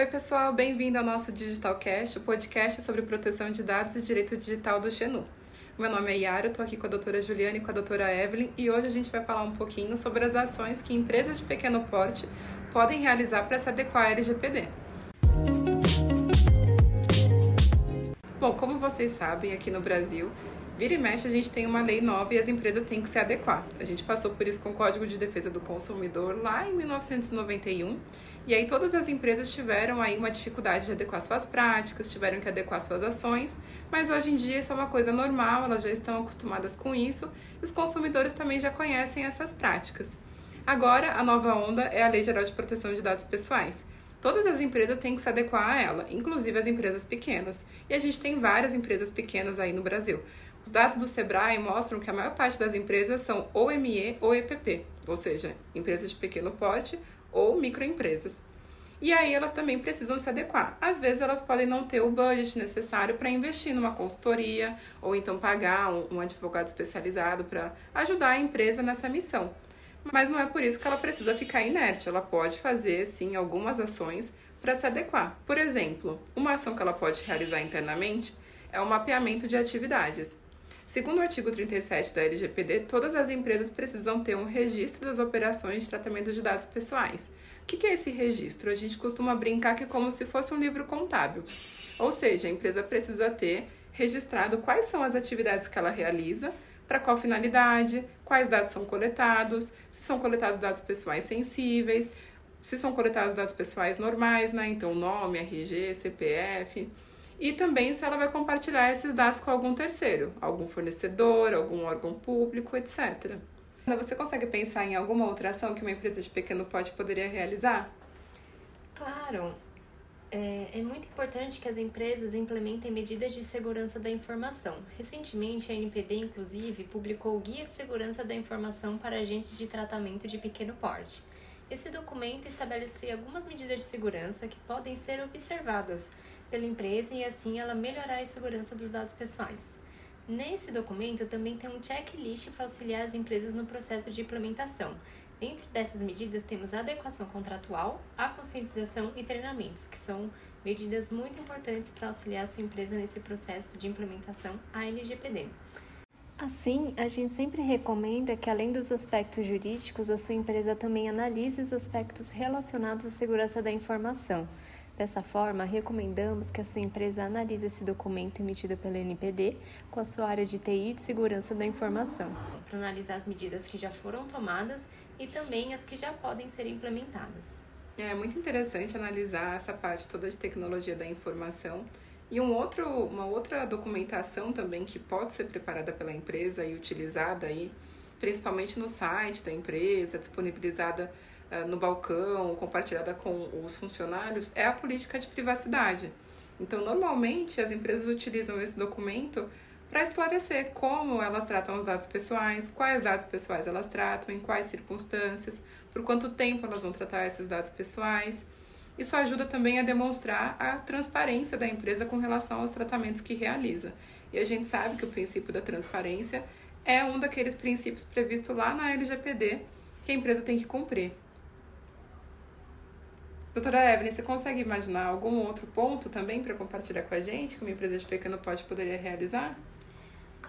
Oi, pessoal, bem-vindo ao nosso Digitalcast, o podcast sobre proteção de dados e direito digital do Xenu. Meu nome é Yara, estou aqui com a doutora Juliana e com a doutora Evelyn e hoje a gente vai falar um pouquinho sobre as ações que empresas de pequeno porte podem realizar para se adequar à LGPD. Bom, como vocês sabem, aqui no Brasil, vira e mexe a gente tem uma lei nova e as empresas têm que se adequar. A gente passou por isso com o Código de Defesa do Consumidor lá em 1991, e aí todas as empresas tiveram aí uma dificuldade de adequar suas práticas, tiveram que adequar suas ações, mas hoje em dia isso é uma coisa normal, elas já estão acostumadas com isso, e os consumidores também já conhecem essas práticas. Agora, a nova onda é a Lei Geral de Proteção de Dados Pessoais. Todas as empresas têm que se adequar a ela, inclusive as empresas pequenas. E a gente tem várias empresas pequenas aí no Brasil. Os dados do Sebrae mostram que a maior parte das empresas são ou ME ou EPP, ou seja, empresas de pequeno porte ou microempresas. E aí elas também precisam se adequar. Às vezes elas podem não ter o budget necessário para investir numa consultoria ou então pagar um advogado especializado para ajudar a empresa nessa missão. Mas não é por isso que ela precisa ficar inerte. Ela pode fazer, sim, algumas ações para se adequar. Por exemplo, uma ação que ela pode realizar internamente é o mapeamento de atividades. Segundo o artigo 37 da LGPD, todas as empresas precisam ter um registro das operações de tratamento de dados pessoais. O que é esse registro? A gente costuma brincar que é como se fosse um livro contábil. Ou seja, a empresa precisa ter registrado quais são as atividades que ela realiza, para qual finalidade, quais dados são coletados, se são coletados dados pessoais sensíveis, se são coletados dados pessoais normais, né? Então, nome, RG, CPF. E também se ela vai compartilhar esses dados com algum terceiro, algum fornecedor, algum órgão público, etc. Você consegue pensar em alguma outra ação que uma empresa de pequeno porte poderia realizar? Claro. É, é, muito importante que as empresas implementem medidas de segurança da informação. Recentemente, a NPD, inclusive, publicou o Guia de Segurança da Informação para Agentes de Tratamento de Pequeno Porte. Esse documento estabelece algumas medidas de segurança que podem ser observadas pela empresa e, assim, ela melhorar a segurança dos dados pessoais. Nesse documento também tem um checklist para auxiliar as empresas no processo de implementação, Dentro dessas medidas, temos a adequação contratual, a conscientização e treinamentos, que são medidas muito importantes para auxiliar a sua empresa nesse processo de implementação à LGPD. Assim, a gente sempre recomenda que, além dos aspectos jurídicos, a sua empresa também analise os aspectos relacionados à segurança da informação. Dessa forma, recomendamos que a sua empresa analise esse documento emitido pela NPD com a sua área de TI de segurança da informação, para analisar as medidas que já foram tomadas e também as que já podem ser implementadas. É muito interessante analisar essa parte toda de tecnologia da informação. E um outro, uma outra documentação também que pode ser preparada pela empresa e utilizada aí, principalmente no site da empresa, disponibilizada uh, no balcão, compartilhada com os funcionários, é a política de privacidade. Então, normalmente as empresas utilizam esse documento para esclarecer como elas tratam os dados pessoais, quais dados pessoais elas tratam, em quais circunstâncias, por quanto tempo elas vão tratar esses dados pessoais. Isso ajuda também a demonstrar a transparência da empresa com relação aos tratamentos que realiza. E a gente sabe que o princípio da transparência é um daqueles princípios previstos lá na LGPD que a empresa tem que cumprir. Doutora Evelyn, você consegue imaginar algum outro ponto também para compartilhar com a gente que uma empresa de pequeno porte poderia realizar?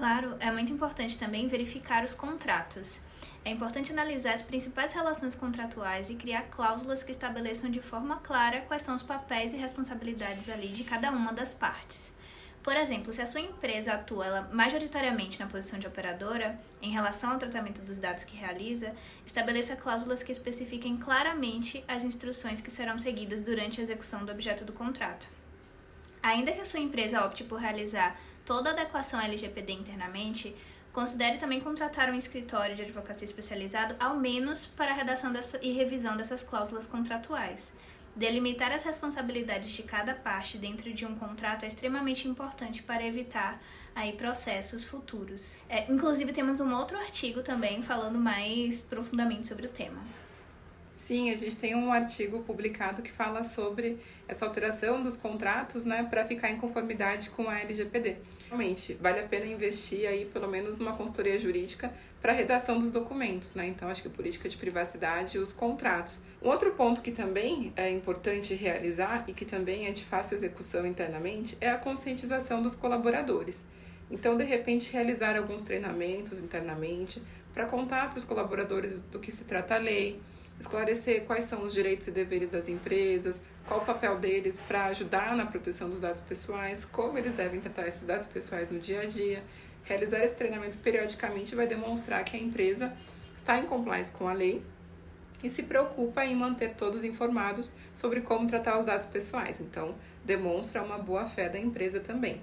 Claro, é muito importante também verificar os contratos. É importante analisar as principais relações contratuais e criar cláusulas que estabeleçam de forma clara quais são os papéis e responsabilidades ali de cada uma das partes. Por exemplo, se a sua empresa atua ela, majoritariamente na posição de operadora, em relação ao tratamento dos dados que realiza, estabeleça cláusulas que especifiquem claramente as instruções que serão seguidas durante a execução do objeto do contrato. Ainda que a sua empresa opte por realizar toda a adequação LGPD internamente, considere também contratar um escritório de advocacia especializado, ao menos para a redação dessa, e revisão dessas cláusulas contratuais. Delimitar as responsabilidades de cada parte dentro de um contrato é extremamente importante para evitar aí processos futuros. É, inclusive temos um outro artigo também falando mais profundamente sobre o tema. Sim, a gente tem um artigo publicado que fala sobre essa alteração dos contratos, né, para ficar em conformidade com a LGPD. Realmente, vale a pena investir aí pelo menos numa consultoria jurídica para a redação dos documentos, né? Então, acho que política de privacidade e os contratos. Um outro ponto que também é importante realizar e que também é de fácil execução internamente é a conscientização dos colaboradores. Então, de repente, realizar alguns treinamentos internamente para contar para os colaboradores do que se trata a lei, esclarecer quais são os direitos e deveres das empresas, qual o papel deles para ajudar na proteção dos dados pessoais, como eles devem tratar esses dados pessoais no dia a dia. Realizar esses treinamentos periodicamente vai demonstrar que a empresa está em compliance com a lei e se preocupa em manter todos informados sobre como tratar os dados pessoais. Então, demonstra uma boa fé da empresa também.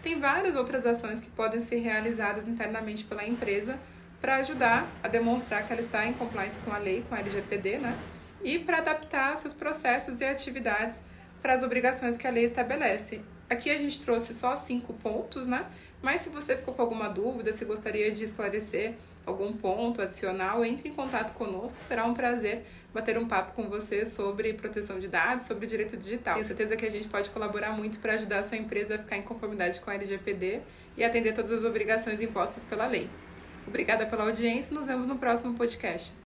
Tem várias outras ações que podem ser realizadas internamente pela empresa para ajudar a demonstrar que ela está em compliance com a lei, com a LGPD, né? E para adaptar seus processos e atividades para as obrigações que a lei estabelece. Aqui a gente trouxe só cinco pontos, né? Mas se você ficou com alguma dúvida, se gostaria de esclarecer algum ponto adicional, entre em contato conosco. Será um prazer bater um papo com você sobre proteção de dados, sobre direito digital. Tenho certeza que a gente pode colaborar muito para ajudar a sua empresa a ficar em conformidade com a LGPD e atender todas as obrigações impostas pela lei. Obrigada pela audiência e nos vemos no próximo podcast.